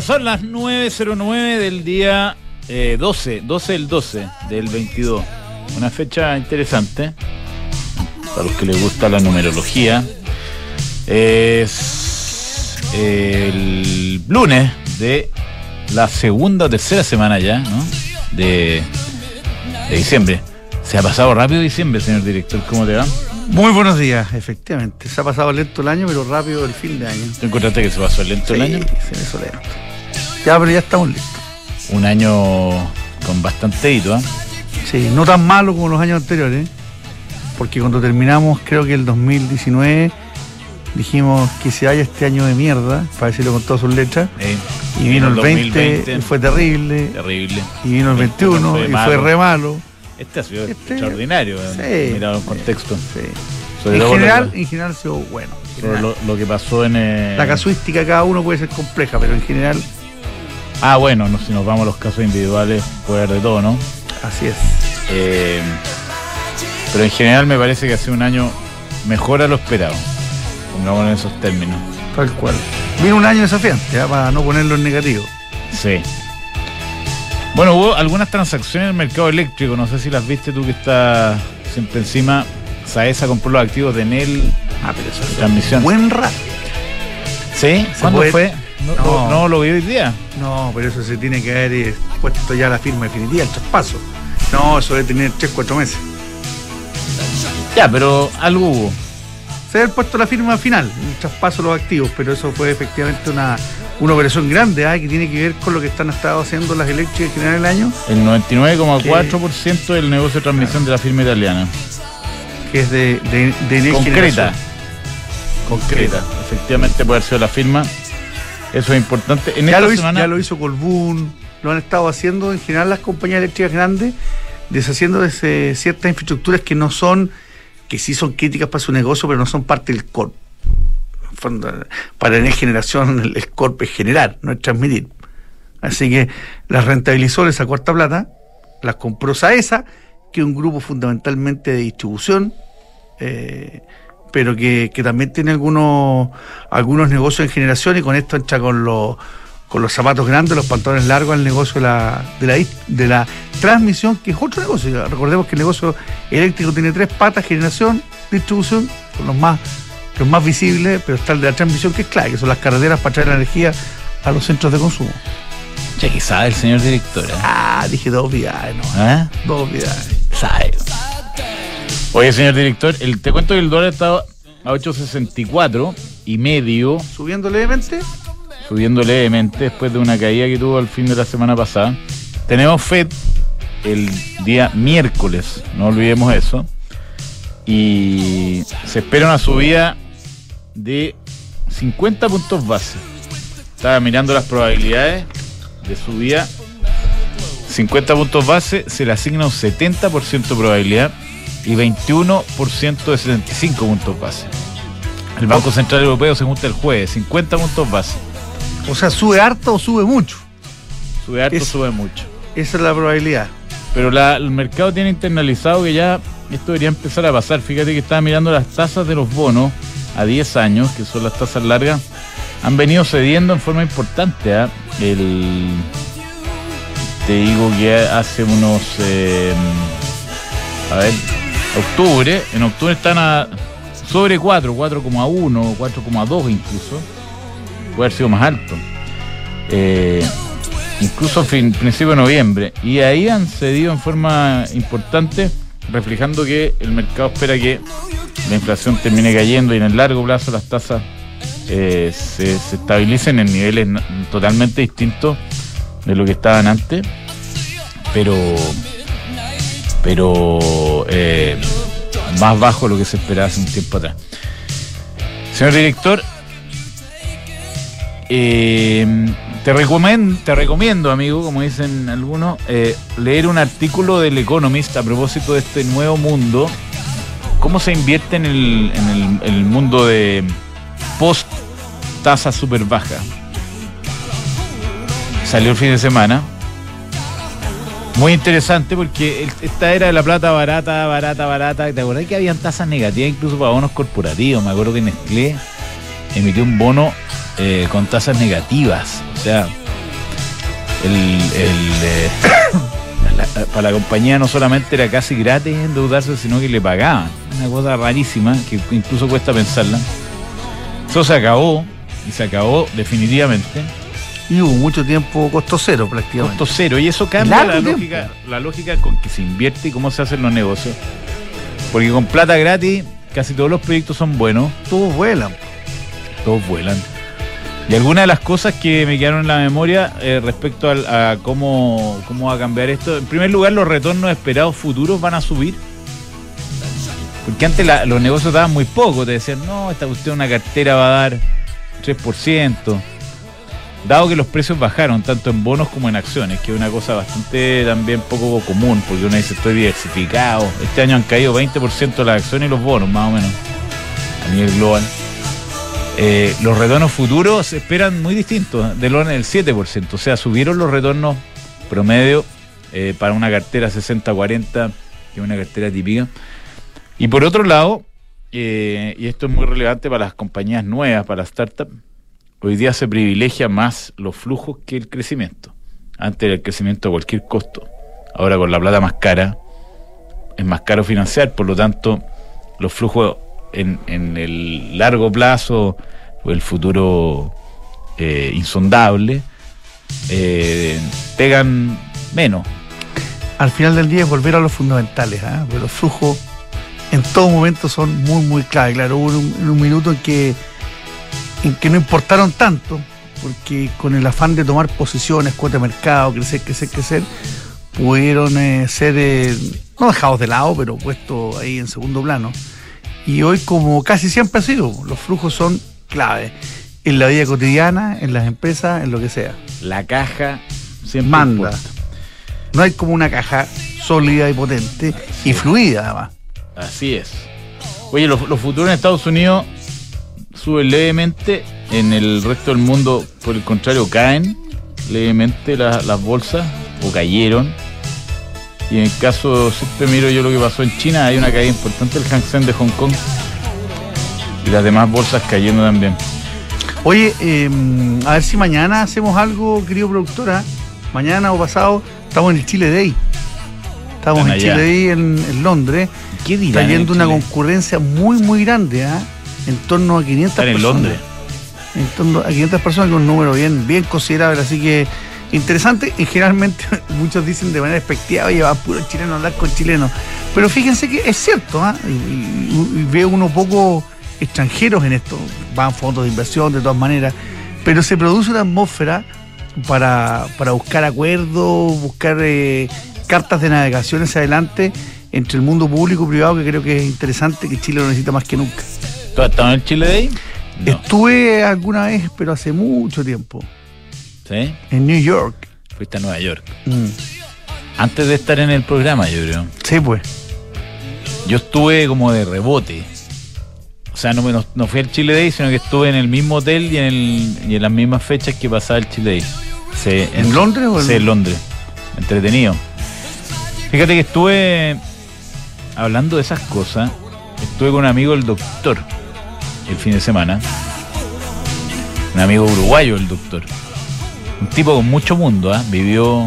Son las 9.09 del día eh, 12, 12 del 12 del 22. Una fecha interesante para los que les gusta la numerología. Es el lunes de la segunda o tercera semana ya, ¿no? De, de diciembre. Se ha pasado rápido diciembre, señor director, ¿cómo te va? Muy buenos días, efectivamente. Se ha pasado lento el año, pero rápido el fin de año. ¿Tú encontraste que se pasó lento el Sí, año? Se me hizo lento. Ya, pero ya estamos listos. Un año con bastante hito, ¿ah? Sí, no tan malo como los años anteriores, porque cuando terminamos, creo que el 2019, dijimos que se vaya este año de mierda, para decirlo con todas sus letras, Eh, y vino el 20 2020, y fue terrible, terrible. y vino el 21 Fue y fue re malo. Este ha sido Este- extraordinario, eh, Sí. mirado en contexto. Sí. En general, en general ha sido bueno. general. lo- lo que pasó en. eh, La casuística de cada uno puede ser compleja, pero en general, Ah, bueno, no, si nos vamos a los casos individuales, puede haber de todo, ¿no? así es. Eh, pero en general me parece que ha sido un año mejor a lo esperado. Pongámoslo en esos términos. Tal cual. Vino un año desafiante, ¿ya? para no ponerlo en negativo. Sí. Bueno, hubo algunas transacciones en el mercado eléctrico. No sé si las viste tú que estás siempre encima. Saesa compró los activos de Enel. Ah, pero eso es Transmisión. buen rato. ¿Sí? ¿Cuándo puede- fue? No, No. no, lo vi hoy día. No, pero eso se tiene que haber eh, puesto ya la firma definitiva, el traspaso. No, eso debe tener 3, 4 meses. Ya, pero algo hubo. Se debe haber puesto la firma final, el traspaso de los activos, pero eso fue efectivamente una, una operación grande ¿ah? que tiene que ver con lo que están estado haciendo las eléctricas en general el año, El 99,4% del negocio de transmisión de la firma italiana. que es de, de, Concreta. Concreta. Efectivamente puede haber sido la firma. Eso es importante. En Ya esta lo, hizo, semana. ya lo hizo Colbún, lo han estado haciendo en general las compañías eléctricas grandes, deshaciendo de ciertas infraestructuras que no son, que sí son críticas para su negocio, pero no son parte del corp. Para tener generación, el, el es generar, no es transmitir. Así que las rentabilizó, le sacó harta plata, las compró Saesa, que es un grupo fundamentalmente de distribución, eh, pero que, que también tiene algunos, algunos negocios en generación y con esto entra con los, con los zapatos grandes, los pantalones largos al negocio de la, de la, de la transmisión, que es otro negocio. Recordemos que el negocio eléctrico tiene tres patas, generación, distribución, son los más, los más visibles, pero está el de la transmisión que es clave, que son las carreteras para traer la energía a los centros de consumo. Che, que sabe el señor director. ¿eh? Ah, dije dos viajes, no, ¿Ah? dos viajes. Sabe. Oye, señor director, el, te cuento que el dólar está a 8.64 y medio, Subiendo levemente, subiendo levemente después de una caída que tuvo al fin de la semana pasada. Tenemos FED el día miércoles, no olvidemos eso. Y se espera una subida de 50 puntos base. Estaba mirando las probabilidades de subida. 50 puntos base se le asigna un 70% de probabilidad y 21% de 75 puntos base. El Banco Central Europeo se junta el jueves, 50 puntos base. o sea, sube harto o sube mucho. Sube harto, Es- sube mucho. Esa es la probabilidad. Pero la- el mercado tiene internalizado que ya esto debería empezar a pasar. Fíjate que estaba mirando las tasas de los bonos a 10 años, que son las tasas largas, han venido cediendo en forma importante. ¿ah? El, te digo que hace unos, eh, a ver, octubre, en octubre están a sobre 4, 4,1, 4,2 incluso. Puede haber sido más alto. Eh, incluso fin, principio de noviembre. Y ahí han cedido en forma importante, reflejando que el mercado espera que la inflación termine cayendo y en el largo plazo las tasas eh, se, estabilicen en niveles totalmente distintos de lo que estaban antes. Pero, pero eh, más bajo de lo que se esperaba hace un tiempo atrás. Señor director, eh, te, recomiendo, te recomiendo, amigo, como dicen algunos, eh, leer un artículo del Economist a propósito de este nuevo mundo. ¿Cómo se invierte en el, en el, mundo de post tasa súper baja? Salió el fin de semana. Muy interesante porque esta era de la plata barata, barata, barata. ¿Te acordás que habían tasas negativas incluso para bonos corporativos? Me acuerdo que Nestlé emitió un bono eh, con tasas negativas. Sea, el, eh, para la compañía no solamente era casi gratis endeudarse, sino que le pagaban. Una cosa rarísima que incluso cuesta pensarla. Eso se acabó y se acabó definitivamente. Y hubo mucho tiempo costo cero prácticamente. Costo cero. Y eso cambia la lógica, la lógica con que se invierte y cómo se hacen los negocios. Porque con plata gratis casi todos los proyectos son buenos. Todos vuelan. Todos vuelan. Y algunas de las cosas que me quedaron en la memoria eh, respecto a, cómo, cómo va a cambiar esto. En primer lugar, los retornos esperados futuros van a subir. Porque antes los negocios daban muy poco. Te decían, no, esta cuestión una cartera va a dar 3%. Dado que los precios bajaron tanto en bonos como en acciones, que es una cosa bastante también poco común, porque uno dice estoy diversificado. Este año han caído 20% las acciones y los bonos, más o menos, a nivel global. Eh, los retornos futuros se esperan muy distintos, del orden del 7%. O sea, subieron los retornos promedio eh, para una cartera 60-40, que una cartera típica. Y por otro lado, eh, y esto es muy relevante para las compañías nuevas, para las startups, hoy día se privilegia más los flujos que el crecimiento. Antes el crecimiento a cualquier costo. Ahora con la plata más cara, es más caro financiar, por lo tanto, los flujos en, el largo plazo el futuro eh, insondable eh, pegan menos. Al final del día es volver a los fundamentales, ¿eh? los flujos en todo momento son muy, muy clave. Claro, hubo un, minuto en que, en que no importaron tanto, porque con el afán de tomar posiciones, cuota de mercado, crecer, crecer, crecer, pudieron eh, ser, no dejados de lado, pero puestos ahí en segundo plano. Y hoy, como casi siempre ha sido, los flujos son clave en la vida cotidiana, en las empresas, en lo que sea. La caja siempre manda. No hay como una caja sólida y potente y fluida además. Así es. Oye, los, futuros en Estados Unidos suben levemente, en el resto del mundo, por el contrario, caen levemente las bolsas o cayeron y en el caso, siempre miro yo lo que pasó en China, hay una caída importante, el Hang Seng de Hong Kong. Y las demás bolsas cayendo también. Oye, em, a ver si mañana hacemos algo, querido productora. Mañana o pasado estamos en el Chile Day. Estamos en Chile Day en, Londres. ¿Qué dirán Trayendo una concurrencia muy, muy grande, ¿ah? En torno a 500 Están en Londres. En torno a 500 personas, con un número bien, bien considerable. Así que interesante y generalmente muchos dicen de manera despectiva, oye, va puro chileno a hablar con chilenos. Pero fíjense que es cierto, ¿ah? y, veo unos pocos extranjeros en esto, van fondos de inversión de todas maneras, pero se produce una atmósfera para, buscar acuerdos, buscar eh, cartas de navegación hacia adelante entre el mundo público y privado, que creo que es interesante, que Chile lo necesita más que nunca. ¿Tú has estado en Chile de ahí? Estuve alguna vez, pero hace mucho tiempo. En New York. Fuiste a Nueva York. Mm. Antes de estar en el programa, yo creo. Sí, pues. Yo estuve como de rebote. O sea, no, no, fui al Chile Day, sino que estuve en el mismo hotel y en, el, y en las mismas fechas que pasaba el Chile Day. ¿En, Londres o en Sí, en Londres. Entretenido. Fíjate que estuve hablando de esas cosas. Estuve con un amigo, el doctor, el fin de semana. Un amigo uruguayo, el doctor un tipo con mucho mundo, ¿eh? vivió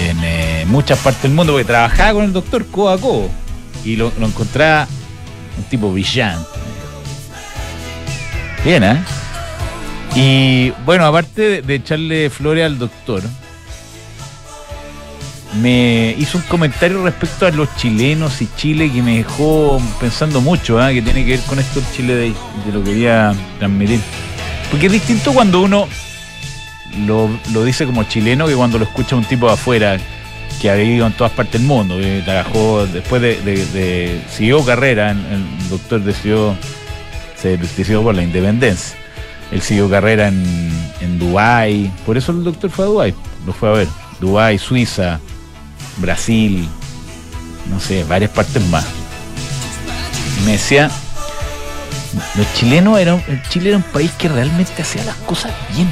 en eh, muchas partes del mundo porque trabajaba con el doctor codo a codo y lo, encontraba un tipo brillante. Bien, ¿eh? Y bueno, aparte de echarle flores al doctor, me hizo un comentario respecto a los chilenos y Chile que me dejó pensando mucho, ¿eh? que tiene que ver con esto el Chile de, de lo quería transmitir. Porque es distinto cuando uno lo, dice como chileno que cuando lo escucha un tipo de afuera que ha vivido en todas partes del mundo, que trabajó después de, siguió carrera, el doctor decidió, se decidió por la independencia. Él siguió carrera en, en Dubái, por eso el doctor fue a Dubái, lo fue a ver. Dubái, Suiza, Brasil, no sé, varias partes más. me decía, los chilenos eran, Chile era un país que realmente hacía las cosas bien.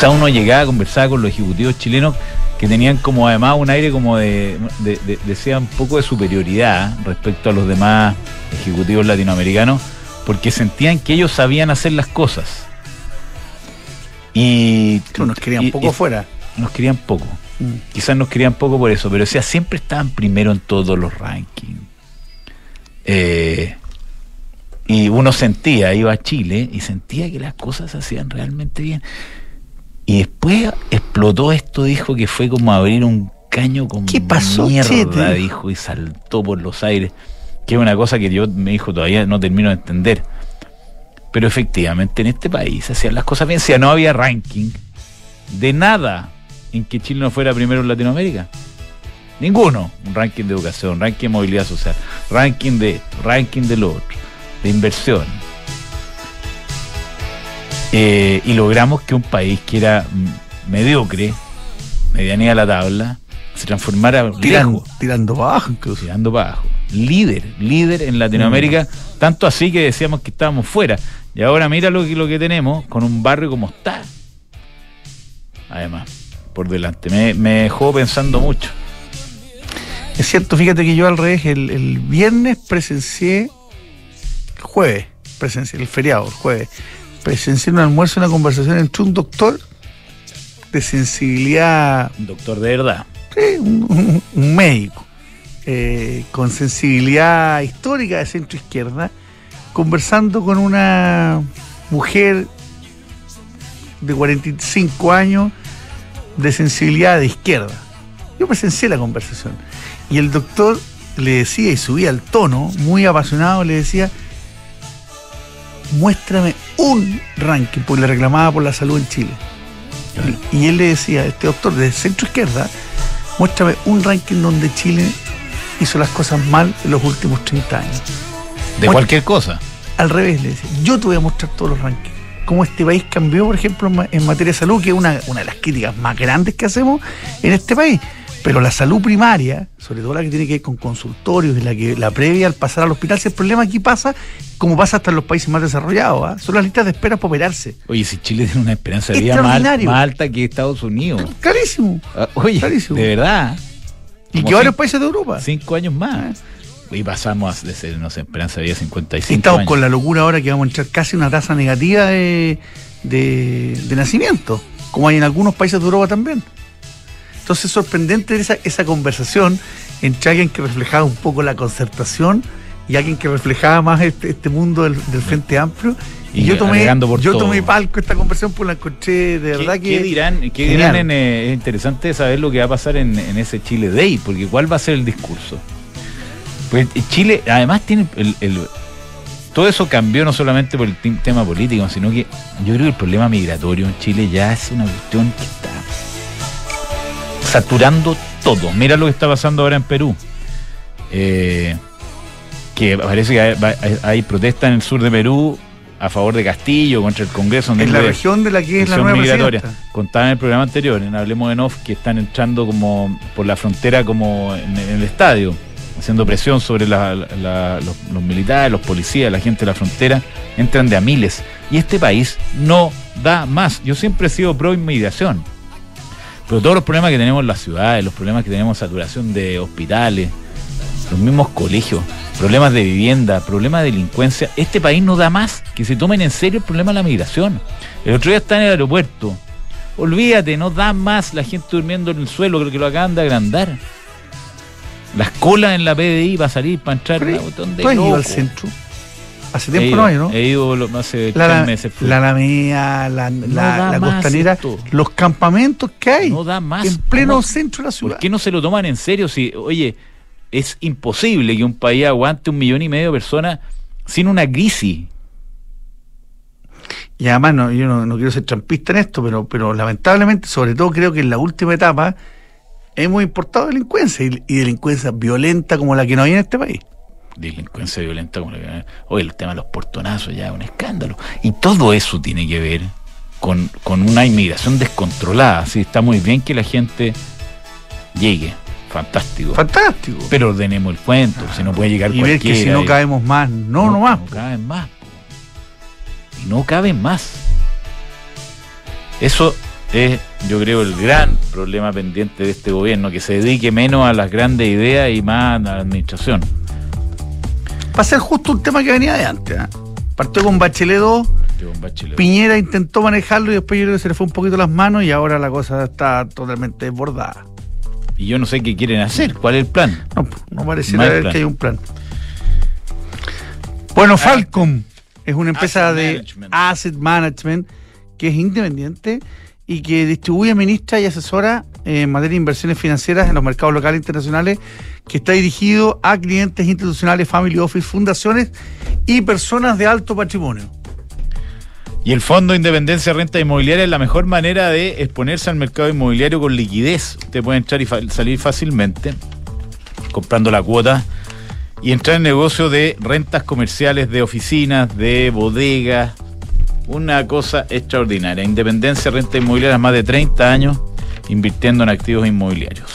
O sea, uno llegaba a conversar con los ejecutivos chilenos que tenían como además un aire como de, de, un poco de superioridad respecto a los demás ejecutivos latinoamericanos, porque sentían que ellos sabían hacer las cosas. Y. nos querían y- poco y- afuera. Nos querían poco. Mm. Quizás nos querían poco por eso, pero o sea, siempre estaban primero en todos los rankings. Eh, y uno sentía, iba a Chile y sentía que las cosas se hacían realmente bien. Y después explotó esto, dijo que fue como abrir un caño con ¿Qué pasó, mierda, Chete? dijo, y saltó por los aires. Que es una cosa que yo me dijo todavía no termino de entender. Pero efectivamente en este país se hacían las cosas bien. Si no había ranking de nada en que Chile no fuera primero en Latinoamérica. Ninguno. Un ranking de educación, ranking de movilidad social, ranking de esto, ranking de lo otro, de inversión. Eh, y logramos que un país que era mm, mediocre, medianía a la tabla, se transformara Tirando, tirando para abajo incluso. tirando para abajo. Líder, líder en Latinoamérica, tanto así que decíamos que estábamos fuera. Y ahora mira lo que, lo que tenemos con un barrio como está. Además, por delante. Me, me dejó pensando mucho. Es cierto, fíjate que yo al revés, el, el viernes presencié, el jueves, presencié el feriado, el jueves, presencié un almuerzo, una conversación entre un doctor de sensibilidad, Un doctor de verdad. sí, un, un- un médico, eh, con sensibilidad histórica de centro izquierda, conversando con una mujer de 45 años de sensibilidad de izquierda. Yo presencié la conversación y el doctor le decía y subía el tono, muy apasionado, le decía, muéstrame un ranking, porque le reclamaba por la salud en Chile. Y, y él le decía, este doctor de centro izquierda, muéstrame un ranking donde Chile hizo las cosas mal en los últimos 30 años. De cualquier cosa. Al revés, le decía, yo te voy a mostrar todos los rankings. Cómo este país cambió, por ejemplo, en materia de salud, que es una, una de las críticas más grandes que hacemos en este país. Pero la salud primaria, sobre todo la que tiene que ver con consultorios y la que la previa al pasar al hospital, si el problema aquí pasa, como pasa hasta en los países más desarrollados, ¿ah? son las listas de espera para operarse. Oye, si Chile tiene una esperanza de vida más, más alta que Estados Unidos. Clarísimo. Ah, Oye, Clarísimo. de verdad. Y que varios países de Europa. Cinco años más. Y pasamos de ser, no sé, esperanza de vida 55 Y estamos años. con la locura ahora que vamos a entrar casi una tasa negativa de, de, de nacimiento, como hay en algunos países de Europa también. Entonces es sorprendente esa, esa conversación entre alguien que reflejaba un poco la concertación y alguien que reflejaba más este, este mundo del, del Frente Amplio. Y, Y yo tomé, yo todo. tomé palco esta conversación porque la encontré de ¿Qué, verdad que... qué dirán? ¿Qué dirán en, eh, es interesante saber lo que va a pasar en, en ese Chile Day, porque ¿cuál va a ser el discurso? Pues eh, Chile, además, tiene el, el- todo eso cambió no solamente por el tema político, sino que yo creo que el problema migratorio en Chile ya es una cuestión que está saturando todo. Mira lo que está pasando ahora en Perú. Eh, que parece que hay, hay- protestas en el sur de Perú a favor de Castillo, contra el Congreso. en la región de la que es la nueva migratoria. presidenta. Contaba en el programa anterior, en Hablemos de Off, que están entrando como por la frontera como en, en el estadio, haciendo presión sobre la- la- los, los militares, los policías, la gente de la frontera, entran de a miles. Y este país no da más. Yo siempre he sido pro inmigración. Pero todos los problemas que tenemos en las ciudades, los problemas que tenemos saturación de hospitales, los mismos colegios, problemas de vivienda, problemas de delincuencia, este país no da más que se tomen en serio el problema de la migración. El otro día está en el aeropuerto. Olvídate, no da más la gente durmiendo en el suelo, creo que lo acaban de agrandar. Las colas en la PDI va a salir para entrar ¿Tú has ido al centro? Hace He tiempo ido, no hay, ¿no? He ido lo- hace la, tres meses. fui. la Alameda, la, la- da la más costanera, esto. los campamentos que hay no da más. en pleno ¿Cómo- centro de la ciudad. ¿Por qué no se lo toman en serio? Si, oye, es imposible que un país aguante un millón y medio de personas sin una crisis. Y además, no, yo no, no quiero ser trampista en esto, pero, pero lamentablemente, sobre todo creo que en la última etapa, hemos importado delincuencia y, y delincuencia violenta como la que no hay en este país. Delincuencia violenta como la que- Oye, el tema de los portonazos ya un escándalo. Y todo eso tiene que ver con, con una inmigración descontrolada. Sí, está muy bien que la gente llegue. Fantástico. Fantástico. Pero ordenemos el cuento, si no puede llegar y ver cualquiera. que si no caemos más, no, no, más. No caben más. Y no caben más. Eso es, yo creo, el gran problema pendiente de este gobierno, que se dedique menos a las grandes ideas y más a la administración. Va a ser justo un tema que venía de antes. ¿ah? Partió con Bachelet 2, Piñera intentó manejarlo y después yo creo que se le fue un poquito las manos y ahora la cosa está totalmente desbordada. Y yo no sé qué quieren hacer, ¿cuál es el plan? No, no parece que hay un plan. Bueno. Falcom es una empresa de asset management que es independiente y que distribuye, administra y asesora en materia de inversiones financieras en los mercados locales e internacionales, que está dirigido a clientes institucionales, family office, fundaciones y personas de alto patrimonio. Y el Fondo de Independencia Renta Inmobiliaria es la mejor manera de exponerse al mercado inmobiliario con liquidez. Usted puede entrar y salir fácilmente comprando la cuota y entrar en negocio de rentas comerciales, de oficinas, de bodegas, una cosa extraordinaria. Independencia Renta Inmobiliaria, más de 30 años invirtiendo en activos inmobiliarios.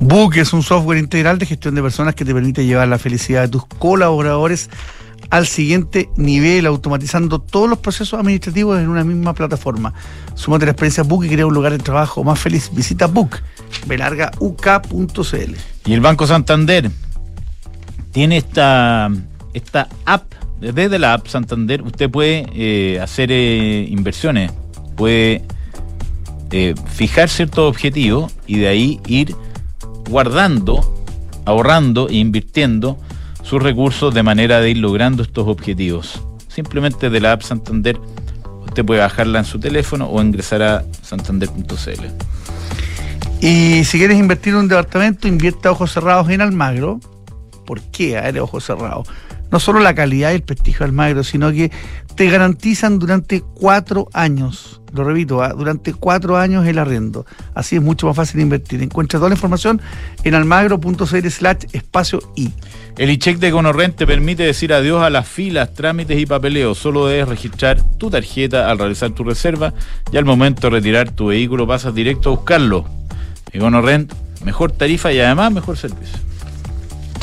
Book es un software integral de gestión de personas que te permite llevar la felicidad de tus colaboradores al siguiente nivel, automatizando todos los procesos administrativos en una misma plataforma. Súmate la experiencia Book y crea un lugar de trabajo más feliz. Visita Book, belargauk.cl. Y el Banco Santander tiene esta, esta app desde la app Santander usted puede eh, hacer eh, inversiones, puede fijar ciertos objetivos y de ahí ir guardando, ahorrando e invirtiendo sus recursos de manera de ir logrando estos objetivos. Simplemente de la app Santander usted puede bajarla en su teléfono o ingresar a santander.cl. Y si quieres invertir en un departamento, invierta ojos cerrados en Almagro. ¿Por qué a ojos cerrados? No solo la calidad y el prestigio del Almagro, sino que te garantizan durante cuatro años, lo repito, ¿ah? durante cuatro años el arriendo. Así es mucho más fácil invertir. Encuentra toda la información en almagro.cl slash espacio y. El e-check de Conorrent te permite decir adiós a las filas, trámites y papeleo. Solo debes registrar tu tarjeta al realizar tu reserva y al momento de retirar tu vehículo pasas directo a buscarlo. Econorrent, mejor tarifa y además mejor servicio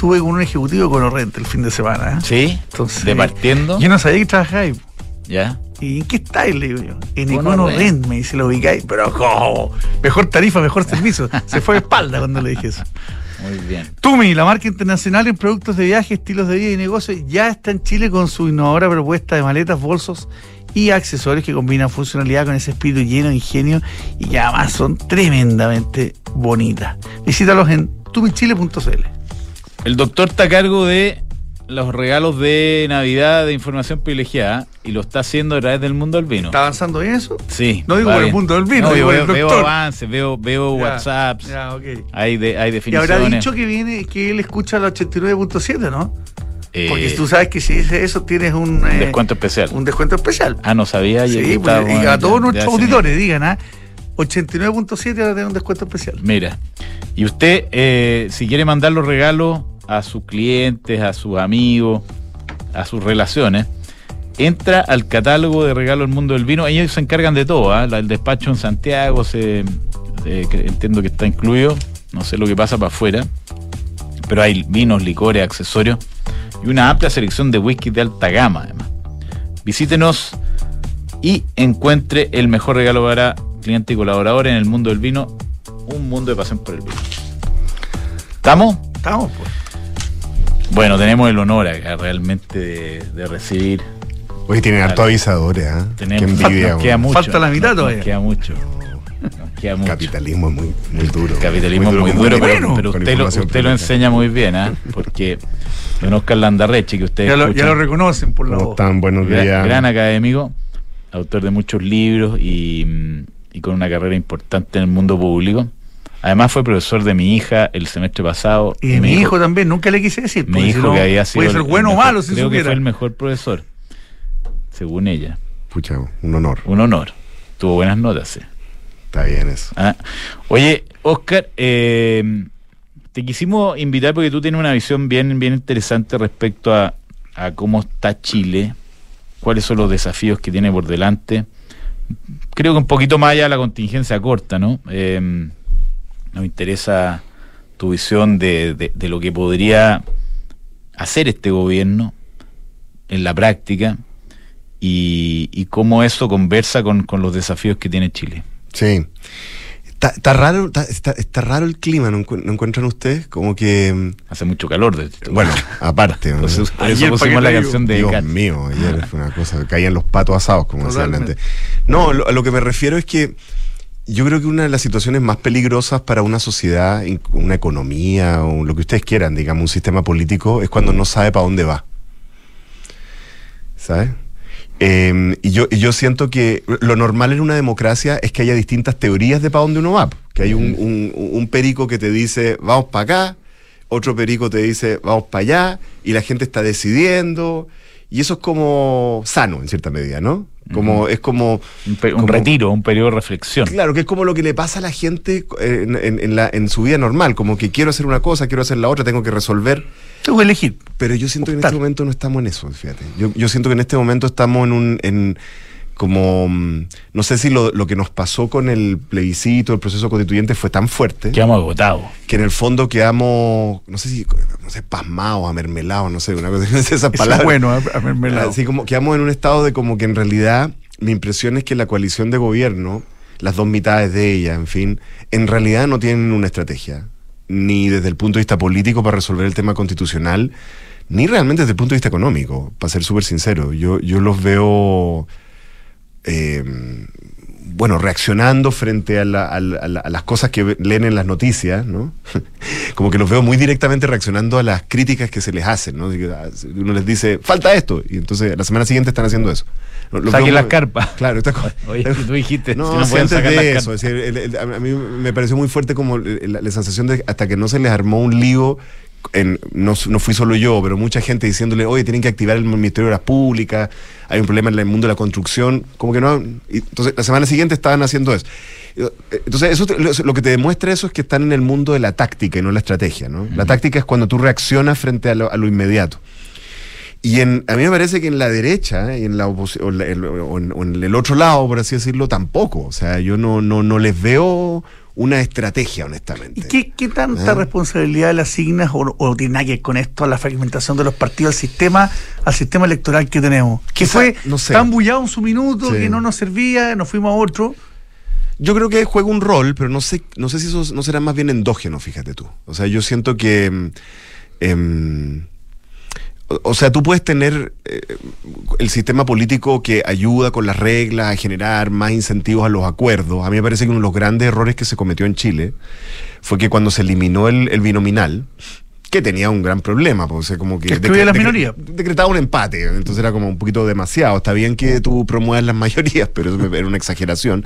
estuve con un ejecutivo con Orrente el fin de semana. ¿eh? Sí. Entonces, ¿Departiendo? Yo no sabía que trabajaba ahí. ¿Ya? ¿Y en qué estáis? Le digo yo. En Econo Rent, me dice, lo ubicáis. Pero, ¿cómo? Mejor tarifa, mejor servicio. Se fue de espalda cuando le dije eso. Muy bien. Tumi, la marca internacional en productos de viaje, estilos de vida y negocio, ya está en Chile con su innovadora propuesta de maletas, bolsos y accesorios que combinan funcionalidad con ese espíritu lleno de ingenio y que además son tremendamente bonitas. Visítalos en tumichile.cl. El doctor está a cargo de los regalos de Navidad de información privilegiada y lo está haciendo a través del mundo del vino. ¿Está avanzando en eso? Sí. No digo por el mundo del vino, digo veo, veo avances, veo, veo WhatsApps. Ya, okay. hay, de, hay definiciones. Y habrá dicho que viene, que él escucha la 89.7, ¿no? Eh, Porque tú sabes que si dice eso tienes un, un descuento especial. Un descuento especial. Ah, no sabía. Sí, pues, y a todos nuestros auditores digan, ¿ah? 89.7 ahora tiene un descuento especial. Mira, y usted, eh, si quiere mandar los regalos a sus clientes, a sus amigos, a sus relaciones, entra al catálogo de regalo del mundo del vino. Ellos se encargan de todo. ¿ah? El despacho en Santiago, se, eh, entiendo que está incluido. No sé lo que pasa para afuera. Pero hay vinos, licores, accesorios y una amplia selección de whisky de alta gama, además. Visítenos y encuentre el mejor regalo para cliente y colaborador en el mundo del vino. Un mundo de pasión por el vino. ¿Estamos? Estamos, pues. Bueno, tenemos el honor acá realmente de, recibir. Hoy tienen harto avisadores, ¿eh? Tenemos, envidia, queda mucho. Falta la mitad todavía. queda mucho. queda mucho. Capitalismo es muy, muy duro. Capitalismo es muy duro, pero, usted, lo, usted lo enseña muy bien, ¿eh? Porque don Oscar Landarreche, que ustedes ya lo, ya lo reconocen por la voz. están? Buenos días. Gran, gran académico, autor de muchos libros y, y con una carrera importante en el mundo público. Además fue profesor de mi hija el semestre pasado. Y de mi hijo también, nunca le quise decir. Me dijo que había sido. Puede ser bueno o malo, si Creo que fue el mejor profesor, según ella. Pucha, un honor. Un honor. Tuvo buenas notas, sí. Está bien eso. Ah. Oye, Oscar, eh, te quisimos invitar porque tú tienes una visión bien, bien interesante respecto a, a cómo está Chile, cuáles son los desafíos que tiene por delante. Creo que un poquito más allá de la contingencia corta, ¿no? Eh, nos interesa tu visión de, de, lo que podría hacer este gobierno en la práctica y, cómo eso conversa con, los desafíos que tiene Chile. Sí. Está, raro, está, raro el clima, ¿no, encuentran ustedes? Como que. Mm, Hace mucho calor, de hecho. Bueno, aparte. por eso pusimos la canción de. Dios mío, ayer fue una cosa. Caían los patos asados, como decían antes. No, a lo que me refiero es que yo creo que una de las situaciones más peligrosas para una sociedad, una economía o lo que ustedes quieran, digamos, un sistema político, es cuando no sabe para dónde va. ¿Sabes? Em, y, yo, yo siento que lo normal en una democracia es que haya distintas teorías de para dónde uno va. Que hay un, perico que te dice, vamos para acá, otro perico te dice, vamos para allá, y la gente está decidiendo. Y eso es como sano, en cierta medida, ¿no? Como, Es como un, retiro, un periodo de reflexión. Claro, que es como lo que le pasa a la gente en, la, en su vida normal, como que quiero hacer una cosa, quiero hacer la otra, tengo que resolver. Tengo que elegir. Pero yo siento que en este momento no estamos en eso, fíjate. Yo, yo siento que en este momento estamos en un... En, como, mm, no sé si lo, lo, que nos pasó con el plebiscito, el proceso constituyente fue tan fuerte. Quedamos agotados. Que en el fondo quedamos, no sé si, no sé, pasmados, amermelados, no sé, una cosa, no sé esas palabras. bueno, amermelados. Así como quedamos en un estado de como que en realidad mi impresión es que la coalición de gobierno, las dos mitades de ella, en fin, en realidad no tienen una estrategia ni desde el punto de vista político para resolver el tema constitucional, ni realmente desde el punto de vista económico, para ser súper sincero. Yo, yo los veo, eh, bueno, reaccionando frente a, las cosas que leen en las noticias, ¿no? Como que los veo muy directamente reaccionando a las críticas que se les hacen, ¿no? Uno les dice, falta esto, y entonces la semana siguiente están haciendo eso. Saquen las carpas. Claro, está Oye, tú dijiste, no, no de eso. a mí me pareció muy fuerte como la, sensación de hasta que no se les armó un lío en, no, no, fui solo yo, pero mucha gente diciéndole, oye, tienen que activar el Ministerio de las Públicas, hay un problema en el mundo de la construcción, como que no. entonces, la semana siguiente estaban haciendo eso. Entonces, eso lo que te demuestra eso es que están en el mundo de la táctica y no la estrategia, ¿no? La táctica es cuando tú reaccionas frente a lo, a lo inmediato. Y en, a mí me parece que en la derecha y en la o, en, el otro lado, por así decirlo, tampoco. O sea, yo no, no, no les veo una estrategia, honestamente. ¿Y qué, tanta ¿Eh? responsabilidad le asignas o, tiene nada que ver con esto a la fragmentación de los partidos, al sistema, al sistema electoral que tenemos? Que fue tan bullado en su minuto, que no nos servía, nos fuimos a otro. Yo creo que juega un rol, pero no sé, no sé si eso no será más bien endógeno, fíjate tú. O sea, yo siento que eh, o sea, tú puedes tener eh, el sistema político que ayuda con las reglas a generar más incentivos a los acuerdos. A mí me parece que uno de los grandes errores que se cometió en Chile fue que cuando se eliminó el, binominal, que tenía un gran problema, porque como que, que las minorías. decretaba un empate, entonces era como un poquito demasiado. Está bien que tú promuevas las mayorías, pero eso era una exageración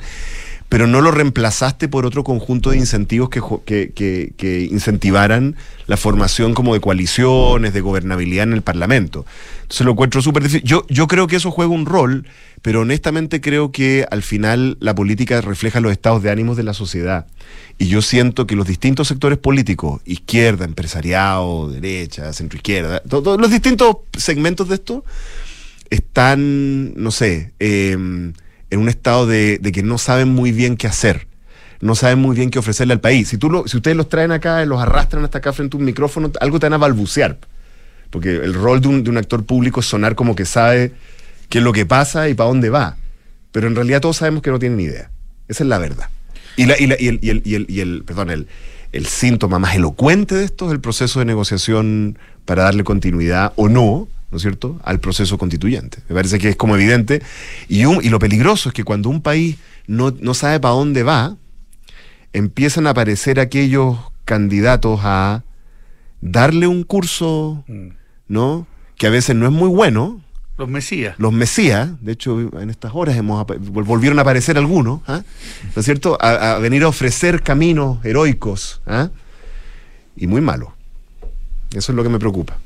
pero no lo reemplazaste por otro conjunto de incentivos que, que, incentivaran la formación como de coaliciones, de gobernabilidad en el Parlamento. Entonces lo encuentro súper difícil. Yo, yo creo que eso juega un rol, pero honestamente creo que al final la política refleja los estados de ánimos de la sociedad. Y yo siento que los distintos sectores políticos, izquierda, empresariado, derecha, centroizquierda, todos los distintos segmentos de esto, están, no sé, eh, en un estado de, que no saben muy bien qué hacer, no saben muy bien qué ofrecerle al país. Si, tú si ustedes los traen acá, los arrastran hasta acá frente a un micrófono, algo te van a balbucear. Porque el rol de un, de un actor público es sonar como que sabe qué es lo que pasa y para dónde va. Pero en realidad todos sabemos que no tienen idea. Esa es la verdad. Y, la, y, la, y, el, y, el, y, el, y el, perdón, el, el síntoma más elocuente de esto es el proceso de negociación para darle continuidad o no ¿no es cierto?, al proceso constituyente. Me parece que es como evidente. Y, y lo peligroso es que cuando un país no, sabe para dónde va, empiezan a aparecer aquellos candidatos a darle un curso, mm. ¿no? Que a veces no es muy bueno. Los Mesías. Los Mesías, de hecho, en estas horas hemos volvieron a aparecer algunos, ¿ah? ¿no es cierto? A, venir a ofrecer caminos heroicos, ¿ah? y muy malos. Eso es lo que me preocupa.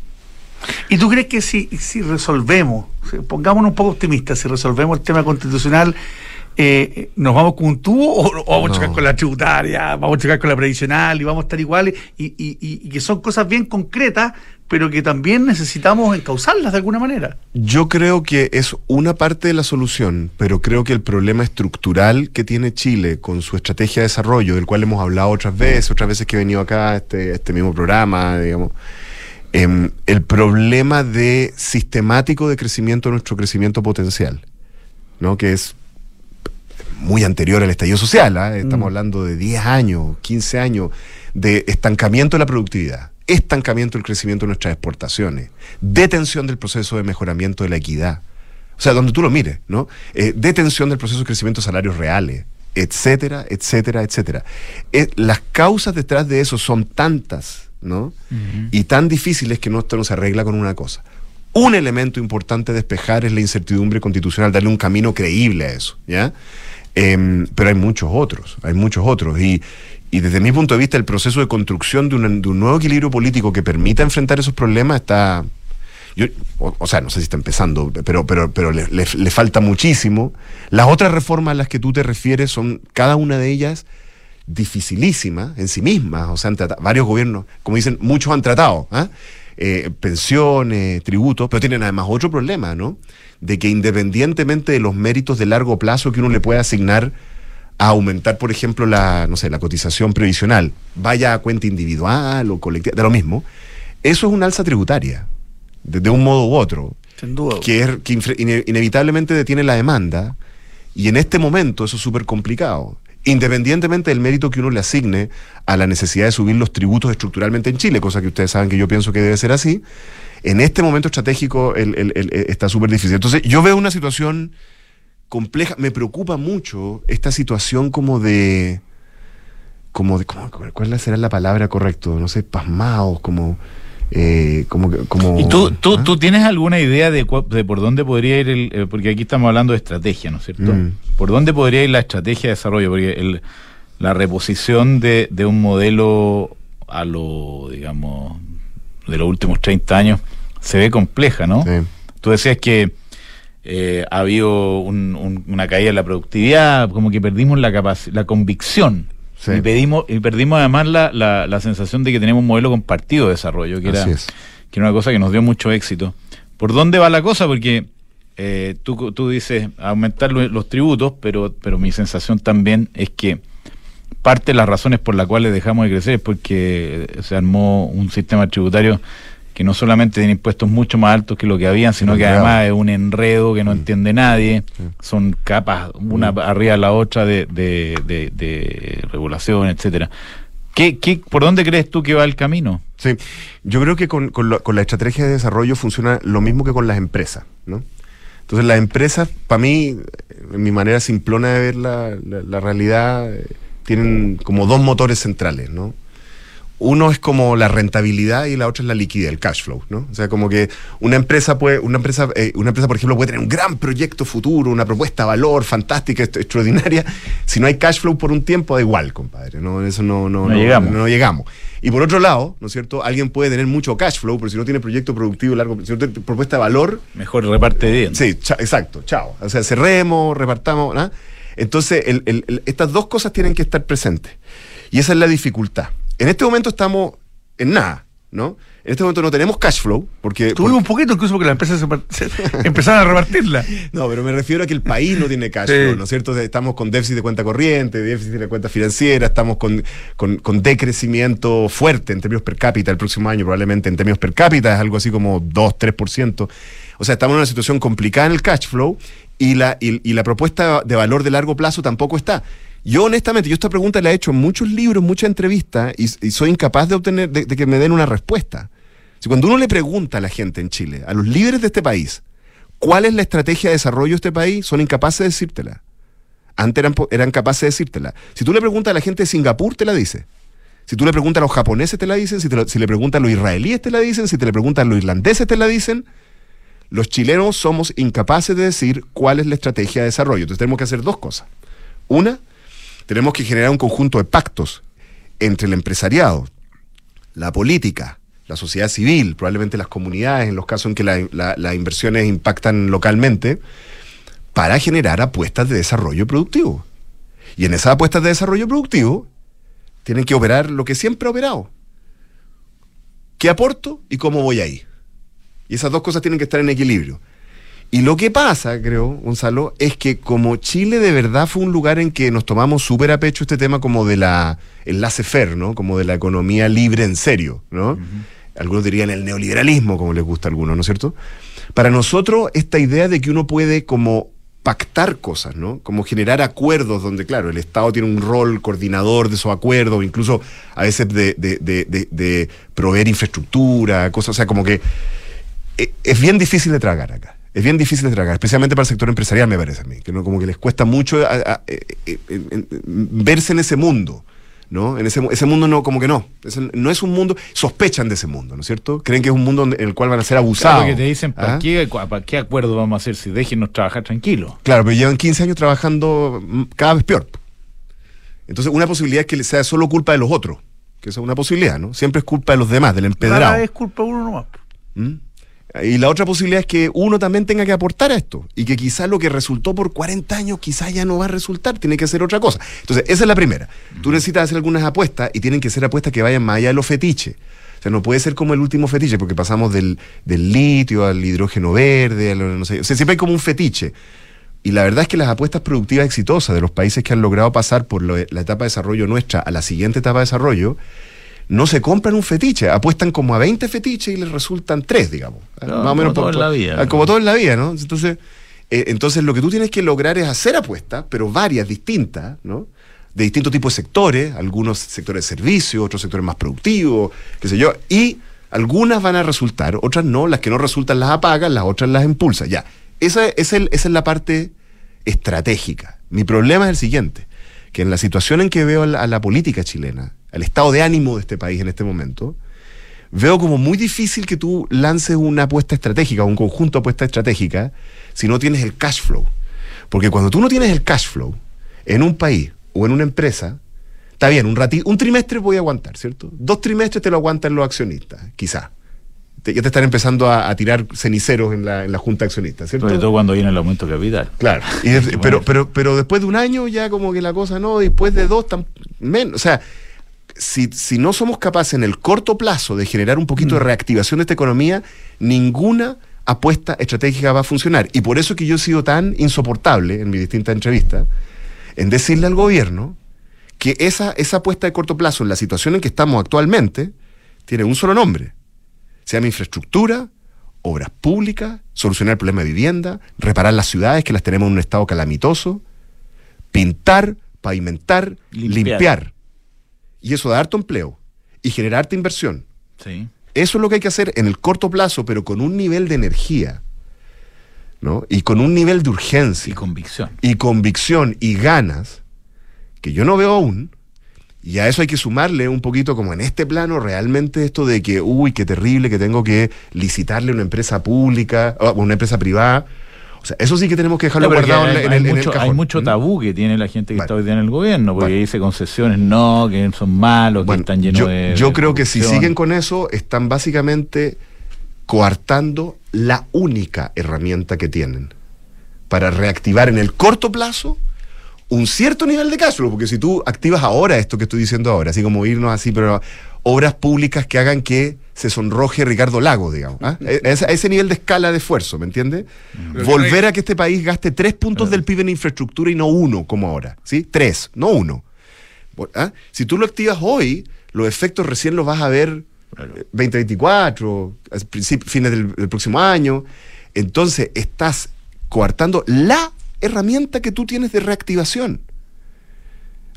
¿Y tú crees que si, si resolvemos, pongámonos un poco optimistas, si resolvemos el tema constitucional, eh, ¿nos vamos con un tubo o, vamos a chocar con la tributaria, vamos a chocar con la previsional y vamos a estar iguales? Y, y, que son cosas bien concretas, pero que también necesitamos encauzarlas de alguna manera. Yo creo que es una parte de la solución, pero creo que el problema estructural que tiene Chile con su estrategia de desarrollo, del cual hemos hablado otras veces, otras veces que he venido acá a este, este mismo programa, digamos Em, el problema de sistemático de crecimiento de nuestro crecimiento potencial, ¿no? que es muy anterior al estallido social, ¿ah? estamos Mm. hablando de 10 años, 15 años de estancamiento de la productividad, estancamiento del crecimiento de nuestras exportaciones, detención del proceso de mejoramiento de la equidad, o sea, donde tú lo mires, ¿no? Eh, detención del proceso de crecimiento de salarios reales, etcétera, etcétera, etcétera. Eh, las causas detrás de eso son tantas, ¿no? Y tan difíciles que no, esto no se arregla con una cosa. Un elemento importante a despejar es la incertidumbre constitucional, darle un camino creíble a eso, ¿ya? Em, pero hay muchos otros, hay muchos otros. Y, y desde mi punto de vista, el proceso de construcción de, un- de un nuevo equilibrio político que permita enfrentar esos problemas está, yo, o, o sea, no sé si está empezando, pero, pero, pero le, le- le falta muchísimo. Las otras reformas a las que tú te refieres son, cada una de ellas, dificilísimas en sí mismas. O sea, han trata- varios gobiernos, como dicen, muchos han tratado. ¿ah? Eh, pensiones, tributos, pero tienen además otro problema, ¿no? De que independientemente de los méritos de largo plazo que uno le pueda asignar a aumentar, por ejemplo, la, no sé, la cotización previsional, vaya a cuenta individual o colectiva, de lo mismo, eso es una alza tributaria, de, de un modo u otro, Sin duda. que, es, que ine- inevitablemente detiene la demanda, y en este momento eso es súper complicado. Independientemente del mérito que uno le asigne a la necesidad de subir los tributos estructuralmente en Chile, cosa que ustedes saben que yo pienso que debe ser así, en este momento estratégico el- está súper difícil. Entonces, yo veo una situación compleja. Me preocupa mucho esta situación como de. como de. ¿cómo- ¿Cuál será la palabra correcta? No sé, pasmados, como. Eh, como, como ¿Y tú, tú, ¿ah? tú tienes alguna idea de, de por dónde podría ir el... eh, porque aquí estamos hablando de estrategia, ¿no es cierto? Mm. ¿Por dónde podría ir la estrategia de desarrollo? Porque el, la reposición de, de un modelo a lo, digamos, de los últimos 30 años se ve compleja, ¿no? Sí. Tú decías que eh, ha habido un- un- una caída en la productividad, como que perdimos la, la convicción. Sí. Y, pedimos, y perdimos además la, la, la sensación de que tenemos un modelo compartido de desarrollo, que era, es. que era una cosa que nos dio mucho éxito. ¿Por dónde va la cosa? Porque eh, tú, tú dices aumentar lo- los tributos, pero, pero mi sensación también es que parte de las razones por las cuales dejamos de crecer es porque se armó un sistema tributario que no solamente tiene impuestos mucho más altos que lo que habían, sino que además es un enredo que no Mm. entiende nadie. Son capas, una Mm. arriba de la otra de, de, de- de regulación, etcétera. ¿Qué, qué, ¿Por dónde crees tú que va el camino? Sí, yo creo que con, con lo- con la estrategia de desarrollo funciona lo mismo que con las empresas, ¿no? Entonces las empresas, para mí, en mi manera simplona de ver la, la- la realidad, eh, tienen como dos motores centrales, ¿no? Uno es como la rentabilidad y la otra es la liquidez, el cash flow, ¿no? O sea, como que una empresa puede, una empresa, eh, una empresa, por ejemplo, puede tener un gran proyecto futuro, una propuesta de valor fantástica, extraordinaria. Si no hay cash flow por un tiempo, da igual, compadre. No, eso no, no, No llegamos. no llegamos. Y por otro lado, ¿no es cierto? Alguien puede tener mucho cash flow, pero si no tiene proyecto productivo largo, si no tiene propuesta de valor, Mejor reparte bien. Sí, cha- exacto, chao. O sea, cerremos, repartamos, ¿no? Entonces, el- el- el- estas dos cosas tienen que estar presentes. Y esa es la dificultad. En este momento estamos en nada, ¿no? En este momento no tenemos cash flow, porque... Tuvimos un poquito incluso porque las empresas se, se- empezaron a repartirla. No, pero me refiero a que el país no tiene cash Sí. flow, ¿no es cierto? Estamos con déficit de cuenta corriente, déficit de cuenta financiera, estamos con, con, con decrecimiento fuerte en términos per cápita el próximo año, probablemente en términos per cápita es algo así como 2, 3%. O sea, estamos en una situación complicada en el cash flow y la, y, y la propuesta de valor de largo plazo tampoco está. Yo honestamente, yo esta pregunta la he hecho en muchos libros, muchas entrevistas y, soy incapaz de obtener, de, que me den una respuesta. Si cuando uno le pregunta a la gente en Chile, a los líderes de este país, ¿Cuál es la estrategia de desarrollo de este país? Son incapaces de decírtela. Antes eran, eran capaces de decírtela. Si tú le preguntas a la gente de Singapur, te la dice. Si tú le preguntas a los japoneses, te la dicen. Si, te si le preguntas a los israelíes, te la dicen. Si te le preguntas a los irlandeses, te la dicen. Los chilenos somos incapaces de decir cuál es la estrategia de desarrollo. Entonces tenemos que hacer dos cosas. Una, tenemos que generar un conjunto de pactos entre el empresariado, la política, la sociedad civil, probablemente las comunidades, en los casos en que la- la- las inversiones impactan localmente, para generar apuestas de desarrollo productivo. Y en esas apuestas de desarrollo productivo tienen que operar lo que siempre ha operado. ¿Qué aporto y cómo voy ahí? Y esas dos cosas tienen que estar en equilibrio. Y lo que pasa, creo, Gonzalo, es que como Chile de verdad fue un lugar en que nos tomamos súper a pecho este tema como de la el laissez-faire, ¿no? Como de la economía libre en serio, ¿no? Algunos dirían el neoliberalismo, como les gusta a algunos, ¿no es cierto? Para nosotros, esta idea de que uno puede como pactar cosas, ¿no? Como generar acuerdos donde, claro, el Estado tiene un rol coordinador de esos acuerdos, incluso a veces de, de, de, de, de proveer infraestructura, cosas, o sea, como que eh, es bien difícil de tragar acá. Es bien difícil de tragar, especialmente para el sector empresarial, me parece a mí, que no, como que les cuesta mucho a- a- eh, eh, eh, verse en ese mundo. ¿No? En ese, ese mundo no, como que no. No es un mundo. Sospechan de ese mundo, ¿no es cierto? Creen que es un mundo en el cual van a ser abusados. Claro que te dicen, ¿para, ¿Ah? qué, ¿para qué acuerdo vamos a hacer si déjenos trabajar tranquilos? Claro, pero llevan 15 años trabajando mm, cada vez peor. Entonces, una posibilidad es que sea solo culpa de los otros. Que esa es una posibilidad, ¿no? Siempre es culpa de los demás, del Rara empedrado. vez es culpa de uno nomás. ¿Mm? Y la otra posibilidad es que uno también tenga que aportar a esto. Y que quizás lo que resultó por 40 años, quizás ya no va a resultar, tiene que hacer otra cosa. Entonces, esa es la primera. Tú necesitas hacer algunas apuestas y tienen que ser apuestas que vayan más allá de los fetiches. O sea, no puede ser como el último fetiche, porque pasamos del, del litio al hidrógeno verde, a lo- no sé. O sea, siempre hay como un fetiche. Y la verdad es que las apuestas productivas exitosas de los países que han logrado pasar por lo- la etapa de desarrollo nuestra a la siguiente etapa de desarrollo, no se compran un fetiche, apuestan como a 20 fetiches y les resultan 3, digamos. Claro, como todo en la vida, ah, ¿no? Como todo en la vida, ¿no? Entonces, eh, entonces lo que tú tienes que lograr es hacer apuestas, pero varias, distintas, ¿no? De distintos tipos de sectores, algunos sectores de servicio, otros sectores más productivos, qué sé yo, y algunas van a resultar, otras no, las que no resultan las apagas, las otras las impulsa. Ya, esa, es el- esa es la parte estratégica. Mi problema es el siguiente, que en la situación en que veo a la, a la política chilena, al estado de ánimo de este país en este momento, veo como muy difícil que tú lances una apuesta estratégica, un conjunto de apuestas estratégicas, si no tienes el cash flow. Porque cuando tú no tienes el cash flow en un país o en una empresa, está bien, un, rati- un trimestre voy a aguantar, ¿cierto? Dos trimestres te lo aguantan los accionistas, quizá. Te- ya te están empezando a, a tirar ceniceros en la, en la junta de accionistas, ¿cierto? Sobre todo cuando viene el aumento de capital. Claro. Y pero, pero, pero después de un año ya como que la cosa no, después de dos, tan, menos. O sea, si, si no somos capaces en el corto plazo de generar un poquito Mm. de reactivación de esta economía, ninguna apuesta estratégica va a funcionar. Y por eso que yo he sido tan insoportable en mis distintas entrevistas, en decirle al gobierno que esa, esa apuesta de corto plazo en la situación en que estamos actualmente tiene un solo nombre. Se llama infraestructura, obras públicas, solucionar el problema de vivienda, reparar las ciudades que las tenemos en un estado calamitoso, pintar, pavimentar, Limpiar. limpiar. Y eso da harto empleo y generar harta inversión. Sí. Eso es lo que hay que hacer en el corto plazo, pero con un nivel de energía, ¿no? Y con un nivel de urgencia Y convicción. y convicción y ganas que yo no veo aún. Y a eso hay que sumarle un poquito como en este plano realmente esto de que, uy, qué terrible que tengo que licitarle una empresa pública o a una empresa privada. O sea, eso sí que tenemos que dejarlo No, guardado en, hay, en hay el, en el mucho, cajón. hay mucho ¿Mm? tabú que tiene la gente que Vale. está hoy día en el gobierno, porque Vale. dice concesiones no, que son malos, Bueno, que están llenos yo, de. yo de creo que si siguen con eso, están básicamente coartando la única herramienta que tienen para reactivar en el corto plazo un cierto nivel de cash flow, porque si tú activas ahora esto que estoy diciendo ahora, así como irnos así, pero obras públicas que hagan que se sonroje Ricardo Lago, digamos, ¿ah? E- a ese nivel de escala de esfuerzo, ¿me entiendes? Pero Volver a que este país gaste tres puntos del PIB en infraestructura y no uno, como ahora, ¿sí? Tres, no uno. ¿Ah? Si tú lo activas hoy, los efectos recién los vas a ver Claro. eh, 2024, a principi- fines del, del próximo año. Entonces, estás coartando la herramienta que tú tienes de reactivación.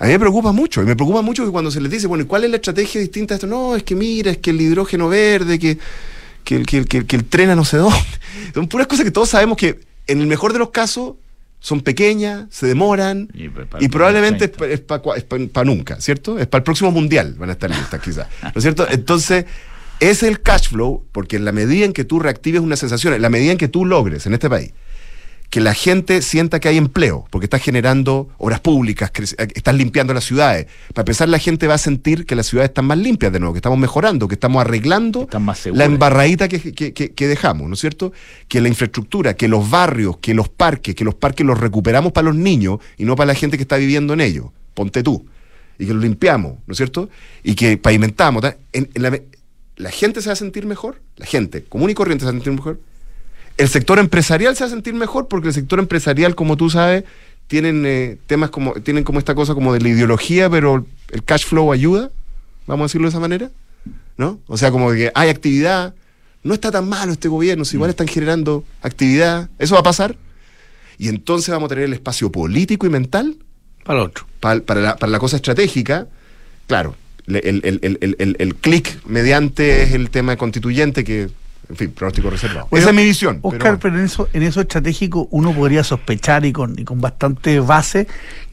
A mí me preocupa mucho, y me preocupa mucho que cuando se les dice, bueno, ¿y cuál es la estrategia distinta a esto? No, es que mira, es que el hidrógeno verde, que, que, el- que, que, que el tren a no sé dónde. Son puras cosas que todos sabemos que en el mejor de los casos son pequeñas, se demoran, Y y probablemente es 30. para nunca, ¿cierto? Es para el próximo mundial, van a estar listas quizás. ¿No es cierto? Entonces, es el cash flow, porque en la medida en que tú reactives una sensación, en la medida en que tú logres en este país que la gente sienta que hay empleo, porque estás generando obras públicas, eh, estás limpiando las ciudades. Para empezar, la gente va a sentir que las ciudades están más limpias de nuevo, que estamos mejorando, que estamos arreglando Están más la embarradita que, que- que- que dejamos, ¿no es cierto? Que la infraestructura, que los barrios, que los parques, que los parques los recuperamos para los niños y no para la gente que está viviendo en ellos. Ponte tú. Y que los limpiamos, ¿no es cierto? Y que pavimentamos. tal. En- en la, la gente se va a sentir mejor, la gente común y corriente se va a sentir mejor. El sector empresarial se va a sentir mejor porque el sector empresarial, como tú sabes, tienen eh, temas como, tienen como esta cosa como de la ideología, pero el cash flow ayuda, vamos a decirlo de esa manera, ¿no? O sea, como que hay actividad, no está tan malo este gobierno, si igual están generando actividad, eso va a pasar. y entonces vamos a tener el espacio político y mental Para el otro. pa- para, la, para la cosa estratégica. Claro, le- el, el, el, el, el- el clic mediante es el tema constituyente que, en fin, pronóstico reservado. Bueno, Esa es mi visión. pero Oscar, bueno. pero, en eso, en eso estratégico uno podría sospechar y con, y con bastante base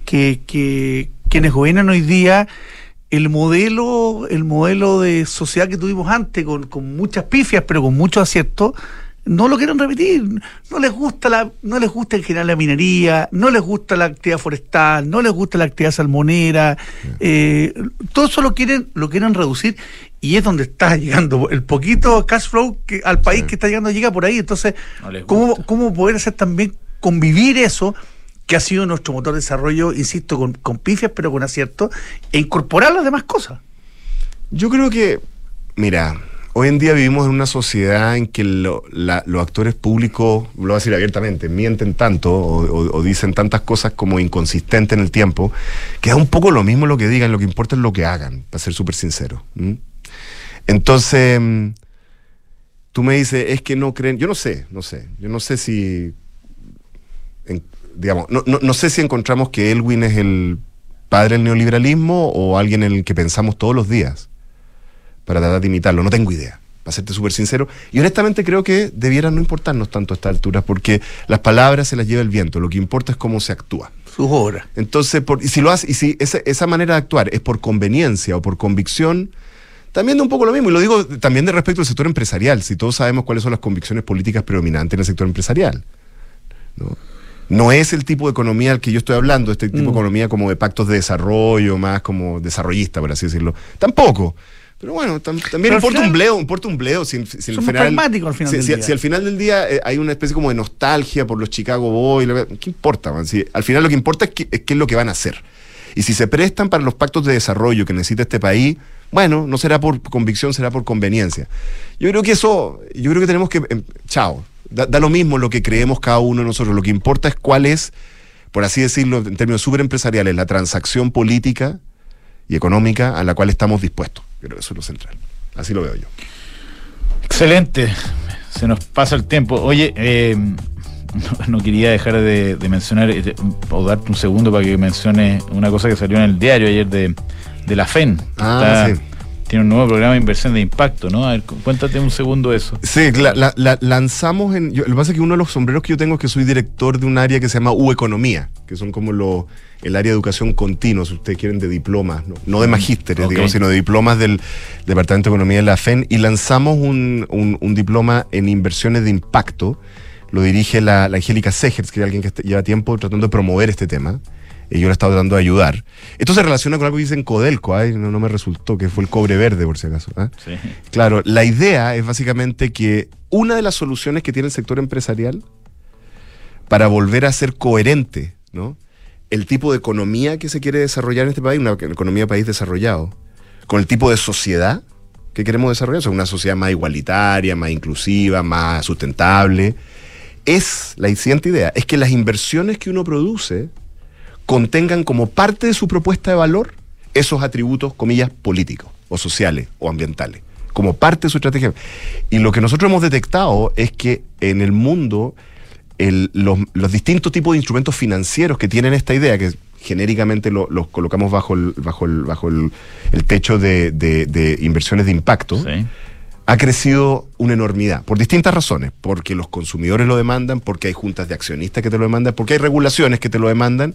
que, que quienes gobiernan hoy día el modelo, el modelo de sociedad que tuvimos antes, con, con muchas pifias, pero con muchos aciertos, no lo quieren repetir. No les gusta la, no les gusta en general la minería, no les gusta la actividad forestal, no les gusta la actividad salmonera, eh, todo eso lo quieren, lo quieren reducir y es donde está llegando el poquito cash flow que al país Sí. que está llegando llega por ahí. Entonces, No ¿cómo. ¿cómo poder hacer también convivir eso? que ha sido nuestro motor de desarrollo, insisto, con, con pifias, pero con acierto, e incorporar las demás cosas. Yo creo que, mira, hoy en día vivimos en una sociedad en que los actores públicos, lo voy a decir abiertamente, mienten tanto o, dicen tantas cosas como inconsistentes en el tiempo, que es un poco lo mismo lo que digan, lo que importa es lo que hagan, para ser súper sincero. Entonces, mm, tú me dices, es que no creen, yo no sé, no sé, yo no sé si, digamos, no, no- no sé si encontramos que Elwin es el padre del neoliberalismo o alguien en el que pensamos todos los días para tratar de imitarlo. No tengo idea, para serte súper sincero. Y honestamente creo que debiera no importarnos tanto a estas alturas, porque las palabras se las lleva el viento. Lo que importa es cómo se actúa. Sus obras. Entonces, por- y si lo hace, y si esa, esa manera de actuar es por conveniencia o por convicción, también da un poco lo mismo. Y lo digo también de respecto al sector empresarial. Si todos sabemos cuáles son las convicciones políticas predominantes en el sector empresarial. ¿no? No es el tipo de economía al que yo estoy hablando, este tipo de Mm. economía como de pactos de desarrollo, más como desarrollista, por así decirlo. Tampoco. Pero bueno, tam- también importa un bleo, importa un bleo. Si, si al Somos final- pragmáticos al final si, del si- día. si al final del día eh, hay una especie como de nostalgia por los Chicago Boys, ¿qué importa? man? Si al final lo que importa es qué, es qué es lo que van a hacer. Y si se prestan para los pactos de desarrollo que necesita este país, bueno, no será por convicción, será por conveniencia. Yo creo que eso, yo creo que tenemos que, em, chao, da, da lo mismo lo que creemos cada uno de nosotros. Lo que importa es cuál es, por así decirlo, en términos súper empresariales, la transacción política y económica a la cual estamos dispuestos. Creo que eso es lo central. Así lo veo yo. Excelente. Se nos pasa el tiempo. Oye, eh, no, no quería dejar de, de mencionar eh, o darte un segundo para que menciones una cosa que salió en el diario ayer de, de la FEN. Ah, sí. Tiene un nuevo programa de inversión de impacto, ¿no? A ver, cu- cuéntate un segundo eso. Sí, la, la- la- lanzamos en. yo- lo que pasa es que uno de los sombreros que yo tengo es que soy director de un área que se llama U Economía, que son como lo, el área de educación continua, si ustedes quieren, de diplomas, no, no de magísteres, Ok. digamos, sino de diplomas del Departamento de Economía de la FEN, y lanzamos un, un- un diploma en inversiones de impacto. Lo dirige la, Angélica Segers, que es alguien que lleva tiempo tratando de promover este tema. Y yo le he estado tratando de ayudar. Esto se relaciona con algo que dicen Codelco, ay, no, no me resultó, que fue el cobre verde, por si acaso. ¿ah? Sí. Claro, la idea es básicamente que una de las soluciones que tiene el sector empresarial para volver a ser coherente, ¿no? El tipo de economía que se quiere desarrollar en este país, una economía de país desarrollado, con el tipo de sociedad que queremos desarrollar, o sea, una sociedad más igualitaria, más inclusiva, más sustentable, es la siguiente idea, es que las inversiones que uno produce contengan como parte de su propuesta de valor esos atributos, comillas, políticos o sociales o ambientales, como parte de su estrategia. Y lo que nosotros hemos detectado es que en el mundo el- los, los distintos tipos de instrumentos financieros que tienen esta idea, que genéricamente lo- los colocamos bajo el, bajo el, bajo el, el techo de, de- de inversiones de impacto, Sí. ha crecido una enormidad, por distintas razones, porque los consumidores lo demandan, porque hay juntas de accionistas que te lo demandan, porque hay regulaciones que te lo demandan,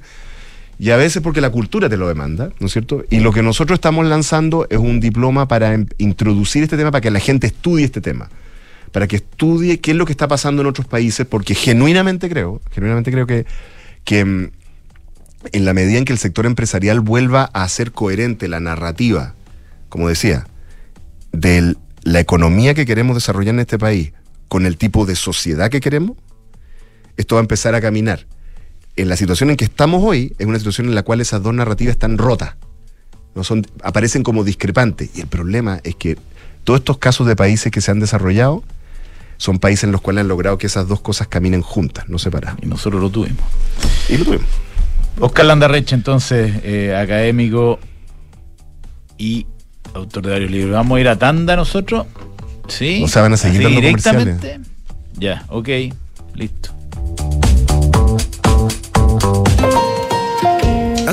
y a veces porque la cultura te lo demanda, ¿no es cierto? Y lo que nosotros estamos lanzando es un diploma para em- introducir este tema, para que la gente estudie este tema, para que estudie qué es lo que está pasando en otros países, porque genuinamente creo, genuinamente creo que, que mm, en la medida en que el sector empresarial vuelva a ser coherente la narrativa, como decía, de la economía que queremos desarrollar en este país con el tipo de sociedad que queremos, esto va a empezar a caminar. En la situación en que estamos hoy, es una situación en la cual esas dos narrativas están rotas. No son, aparecen como discrepantes. Y el problema es que todos estos casos de países que se han desarrollado son países en los cuales han logrado que esas dos cosas caminen juntas, no separadas. Y nosotros lo tuvimos. Y lo tuvimos. Oscar Landarreche, entonces, eh, académico y autor de varios libros. ¿Vamos a ir a tanda nosotros? Sí. O sea, van a seguir ¿Así dando directamente? Ya, ok, listo.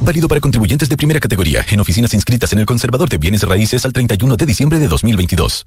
Válido para contribuyentes de primera categoría en oficinas inscritas en el Conservador de Bienes Raíces al 31 de diciembre de 2022.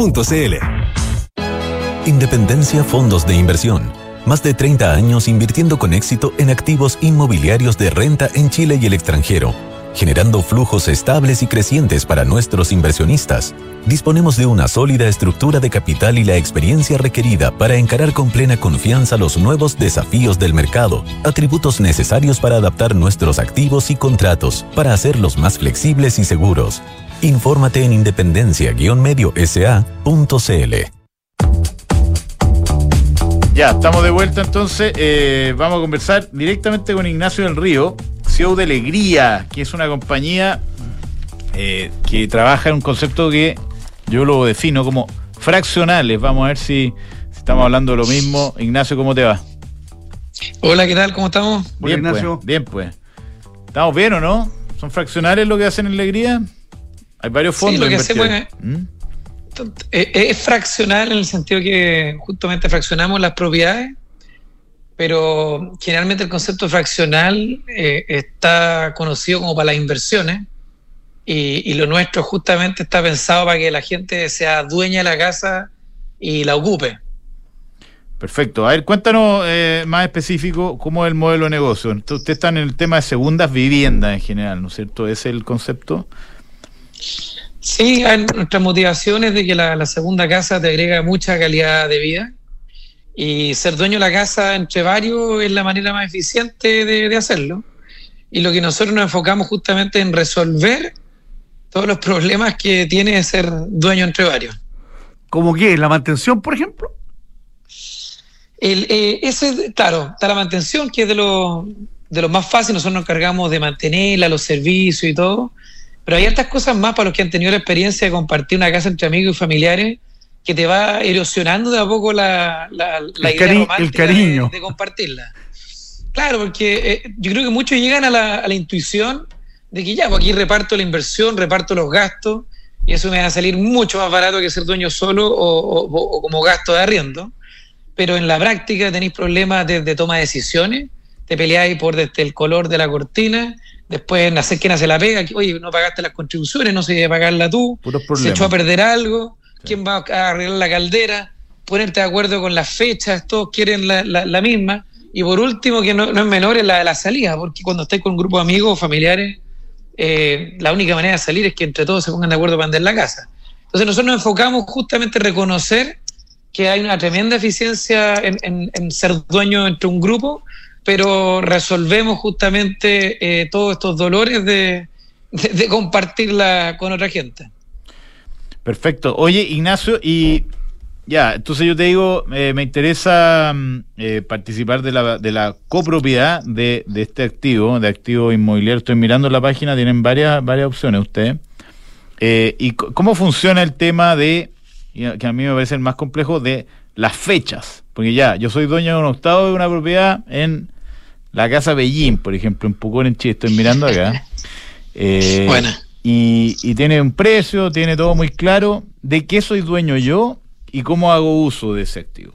Independencia Fondos de Inversión. Más de 30 años invirtiendo con éxito en activos inmobiliarios de renta en Chile y el extranjero, generando flujos estables y crecientes para nuestros inversionistas. Disponemos de una sólida estructura de capital y la experiencia requerida para encarar con plena confianza los nuevos desafíos del mercado, atributos necesarios para adaptar nuestros activos y contratos, para hacerlos más flexibles y seguros. Infórmate en independencia-medio-sa.cl. Ya, estamos de vuelta entonces. Eh, vamos a conversar directamente con Ignacio del Río, CEO de Alegría, que es una compañía eh, que trabaja en un concepto que yo lo defino como fraccionales. Vamos a ver si, si estamos hablando de lo mismo. Ignacio, ¿cómo te va? Hola, ¿qué tal? ¿Cómo estamos? Bien, Hola, Ignacio. pues. Bien, pues. ¿Estamos bien o no? ¿Son fraccionales lo que hacen en Alegría? Hay varios Sí, fondos. lo que invertidos. hacemos ¿Mm? Eh, Es fraccional en el sentido que justamente fraccionamos las propiedades, pero generalmente el concepto fraccional eh, está conocido como para las inversiones y, y lo nuestro justamente está pensado para que la gente sea dueña de la casa y la ocupe. Perfecto. A ver, cuéntanos eh, más específico cómo es el modelo de negocio. Entonces, ustedes están en el tema de segundas viviendas en general, ¿no es cierto? ¿Ese es el concepto? Sí, nuestra motivación es de que la, la segunda casa te agrega mucha calidad de vida y ser dueño de la casa entre varios es la manera más eficiente de, de hacerlo. Y lo que nosotros nos enfocamos justamente en resolver todos los problemas que tiene ser dueño entre varios. ¿Cómo qué? ¿La mantención, por ejemplo? El, eh, ese, claro, está la mantención, que es de lo, de lo más fácil, nosotros nos encargamos de mantenerla, los servicios y todo, pero hay otras cosas más para los que han tenido la experiencia de compartir una casa entre amigos y familiares que te va erosionando de a poco la, la, la El idea cari- romántica el cariño. De, de compartirla. Claro, porque eh, yo creo que muchos llegan a la, a la intuición de que ya, pues aquí reparto la inversión, reparto los gastos, y eso me va a salir mucho más barato que ser dueño solo o, o- o como gasto de arriendo pero en la práctica tenéis problemas de, de toma de decisiones, te peleáis por desde el color de la cortina, después en hacer quién hace la pega, oye, no pagaste las contribuciones, no debe pagarla tú, se echó a perder algo, quién va a arreglar la caldera, ponerte de acuerdo con las fechas, todos quieren la, misma, y por último, que no, es menor, es la de la salida, porque cuando estáis con un grupo de amigos o familiares, eh, la única manera de salir es que entre todos se pongan de acuerdo para vender la casa. Entonces nosotros nos enfocamos justamente en reconocer que hay una tremenda eficiencia en, en- en ser dueño entre un grupo, pero resolvemos justamente eh, todos estos dolores de compartirla con otra gente. Perfecto. Oye, Ignacio, y ya, entonces yo te digo, eh, me interesa mm, eh, participar de la, de la copropiedad de, de este activo, de activo inmobiliario. Estoy mirando la página, tienen varias, varias opciones ustedes. Eh, ¿Y cómo funciona el tema de, que a mí me parece el más complejo, de las fechas? Porque ya, yo soy dueño de un octavo de una propiedad en la casa Bellín, por ejemplo, en Pucón, en Chile, estoy mirando acá. Eh, Buena. Y, y tiene un precio, tiene todo muy claro. ¿De qué soy dueño yo y cómo hago uso de ese activo?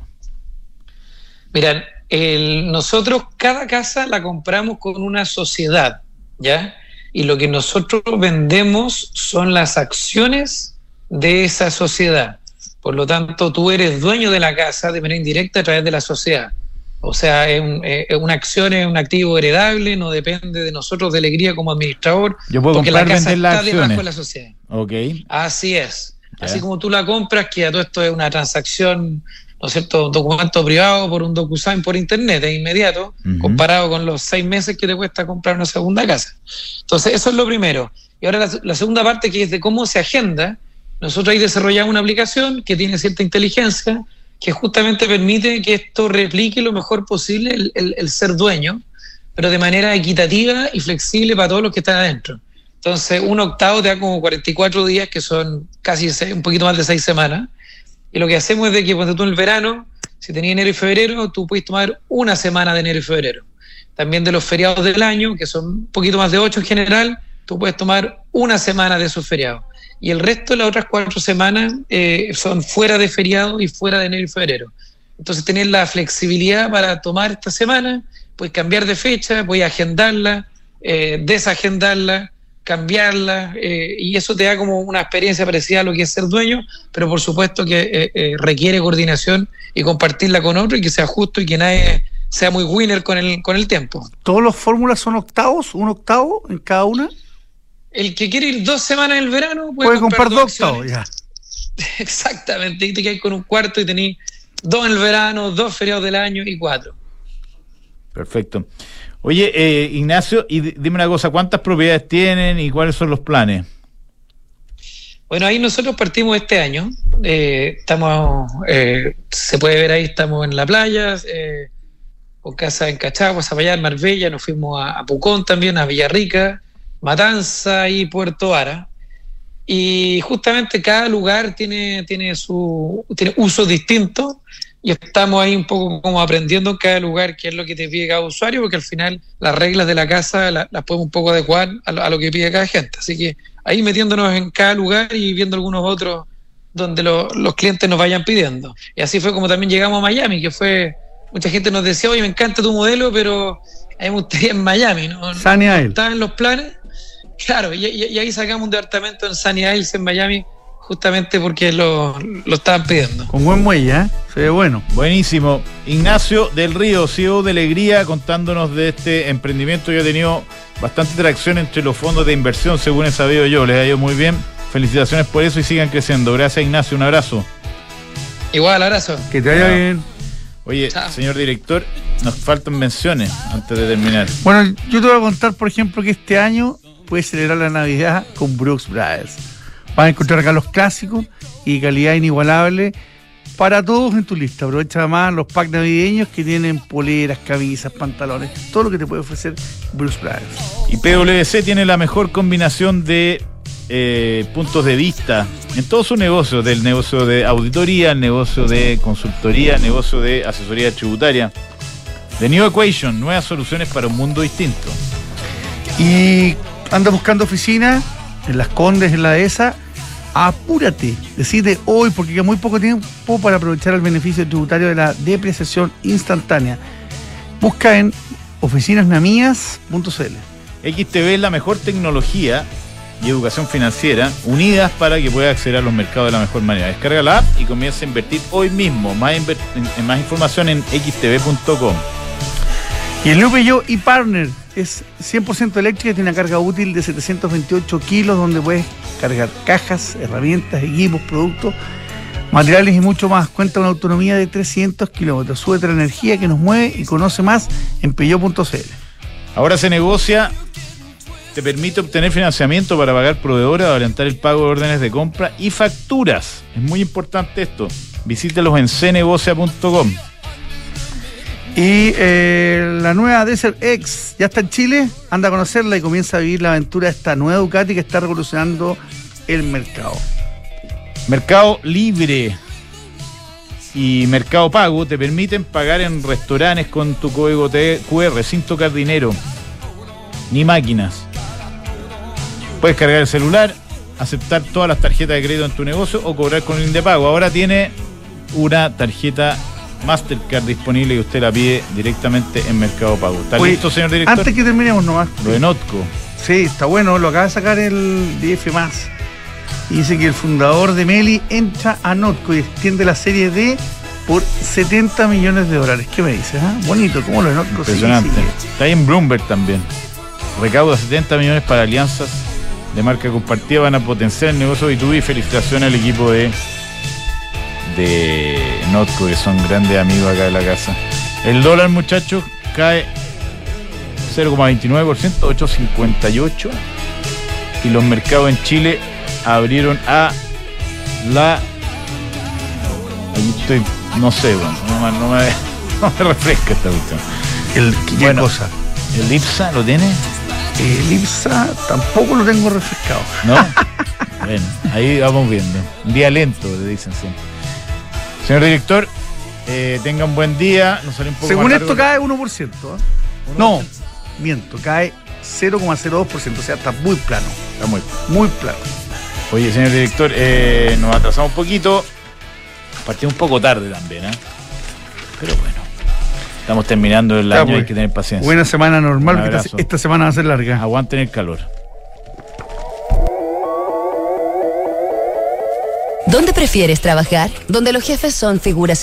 Miran, nosotros cada casa la compramos con una sociedad, ¿ya? Y lo que nosotros vendemos son las acciones de esa sociedad. Por lo tanto, tú eres dueño de la casa de manera indirecta a través de la sociedad. O sea, es, un- es una acción, es un activo heredable, no depende de nosotros de alegría como administrador, Yo puedo porque la comprar, casa vender las está debajo acciones. de la sociedad. Ok. Así es. Así como tú la compras, que a todo esto es una transacción, ¿no es cierto? Un documento privado por un DocuSign por internet, es inmediato, comparado con los seis meses que te cuesta comprar una segunda casa. Entonces, eso es lo primero. Y ahora la, la segunda parte, que es de cómo se agenda, nosotros ahí desarrollamos una aplicación que tiene cierta inteligencia, que justamente permite que esto replique lo mejor posible el, ser dueño, pero de manera equitativa y flexible para todos los que están adentro. Entonces, un octavo te da como 44 días, que son casi un poquito más de seis semanas. Y lo que hacemos es de que cuando tú en el verano, si tenías enero y febrero, tú puedes tomar una semana de enero y febrero. También de los feriados del año, que son un poquito más de ocho en general, tú puedes tomar una semana de esos feriados. Y el resto de las otras cuatro semanas eh, son fuera de feriado y fuera de enero y febrero. Entonces, tener la flexibilidad para tomar esta semana, puedes cambiar de fecha, puedes agendarla, eh, desagendarla, cambiarla, eh, y eso te da como una experiencia parecida a lo que es ser dueño, pero por supuesto que requiere coordinación y compartirla con otro y que sea justo y que nadie sea muy winner con el, con el tiempo. ¿Todos los fórmulas son octavos? ¿Un octavo en cada una? El que quiere ir dos semanas en el verano puede, Puede comprar dos ya. Exactamente, y te quedas con un cuarto y tenés dos en el verano, dos feriados del año y cuatro. Perfecto. Oye, eh, Ignacio, y di- dime una cosa, ¿cuántas propiedades tienen y cuáles son los planes? Bueno, ahí nosotros partimos este año. eh, estamos, eh, se puede ver ahí, estamos en la playa, eh, con casa en Cachagua, Zapallar, Marbella, nos fuimos a, a Pucón también, a Villarrica, Matanza y Puerto Ara. y justamente cada lugar tiene, tiene su tiene usos distintos y estamos ahí un poco como aprendiendo en cada lugar qué es lo que te pide cada usuario, porque al final las reglas de la casa la- las podemos un poco adecuar a lo, a lo que pide cada gente. Así que ahí metiéndonos en cada lugar y viendo algunos otros donde lo- los clientes nos vayan pidiendo. Y así fue como también llegamos a Miami, que fue, mucha gente nos decía, oye, me encanta tu modelo, pero a mí me gustaría en Miami, ¿no? Isle. Estaba en los planes. Claro, y, y- y ahí sacamos un departamento en Sunny Isles, en Miami, justamente porque lo, lo estaban pidiendo. Con buen muelle, ¿eh? Se ve bueno. Buenísimo. Ignacio del Río, CEO de Alegría, contándonos de este emprendimiento que ha tenido bastante tracción entre los fondos de inversión, según he sabido yo. Les ha ido muy bien. Felicitaciones por eso y sigan creciendo. Gracias, Ignacio. Un abrazo. Igual, abrazo. Que te vaya bien. Oye, Chao. señor director, nos faltan menciones antes de terminar. Bueno, yo te voy a contar, por ejemplo, que este año puedes celebrar la Navidad con Brooks Brothers. Vas a encontrar acá los clásicos y calidad inigualable para todos en tu lista. Aprovecha más los packs navideños que tienen poleras, camisas, pantalones, todo lo que te puede ofrecer Brooks Brothers. Y PwC tiene la mejor combinación de eh, puntos de vista en todo su negocio, del negocio de auditoría, el negocio de consultoría, el negocio de asesoría tributaria. The New Equation, nuevas soluciones para un mundo distinto. Y anda buscando oficina en Las Condes, en la dehesa, apúrate, decide hoy porque queda muy poco tiempo para aprovechar el beneficio tributario de la depreciación instantánea. Busca en oficinasnamías.cl. XTB es la mejor tecnología y educación financiera unidas para que pueda acceder a los mercados de la mejor manera. Descarga la app y comienza a invertir hoy mismo. Más, inver- información en xtb.com. Y el New Peugeot e-Partner es 100% eléctrica tiene una carga útil de 728 kilos donde puedes cargar cajas, herramientas, equipos, productos, materiales y mucho más. Cuenta una autonomía de 300 kilómetros. Súbete la energía que nos mueve y conoce más en peugeot.cl. Ahora se negocia, te permite obtener financiamiento para pagar proveedores, adelantar el pago de órdenes de compra y facturas. Es muy importante esto. Visítelos en cnegocia.com. Y eh, la nueva Desert X ya está en Chile, anda a conocerla y comienza a vivir la aventura de esta nueva Ducati que está revolucionando el mercado. Mercado Libre y Mercado Pago te permiten pagar en restaurantes con tu código QR sin tocar dinero ni máquinas. Puedes cargar el celular, aceptar todas las tarjetas de crédito en tu negocio o cobrar con el de pago. Ahora tiene una tarjeta Mastercard disponible y usted la pide directamente en Mercado Pago. ¿Está Oye, listo, señor director? Antes que terminemos nomás. Lo de Notco. Sí, está bueno, lo acaba de sacar el DF más. Y dice que el fundador de Meli entra a Notco y extiende la serie D por 70 millones de dólares. ¿Qué me dices? ah? Bonito, ¿cómo lo de Notco? Impresionante. Está ahí en Bloomberg también. Recauda 70 millones para alianzas de marca compartida. Van a potenciar el negocio B2B. Felicitaciones al equipo de, de Notco, que son grandes amigos acá de la casa. El dólar, muchachos, cae 0,29%, 8,58. Y los mercados en Chile abrieron a la. Aquí estoy, no sé, bueno, no, me- no me, no me refresca esta cuestión. El, ¿Qué Bueno. cosa? ¿El IPSA lo tiene? El IPSA tampoco lo tengo refrescado. ¿No? bueno, ahí vamos viendo. Un día lento, le dicen siempre. Señor director, eh, tenga un buen día. Nos salió un poco Según esto cae 1%. ¿ah? No, miento, cae 0,02%, o sea, está muy plano, Está muy. muy plano. Oye, señor director, eh, nos atrasamos un poquito. Partimos un poco tarde también, ¿eh? Pero bueno. Estamos terminando el año, pues. hay que tener paciencia. Buena semana normal, porque esta, esta semana va a ser larga. Aguanten el calor. ¿Dónde prefieres trabajar? Donde los jefes son figuras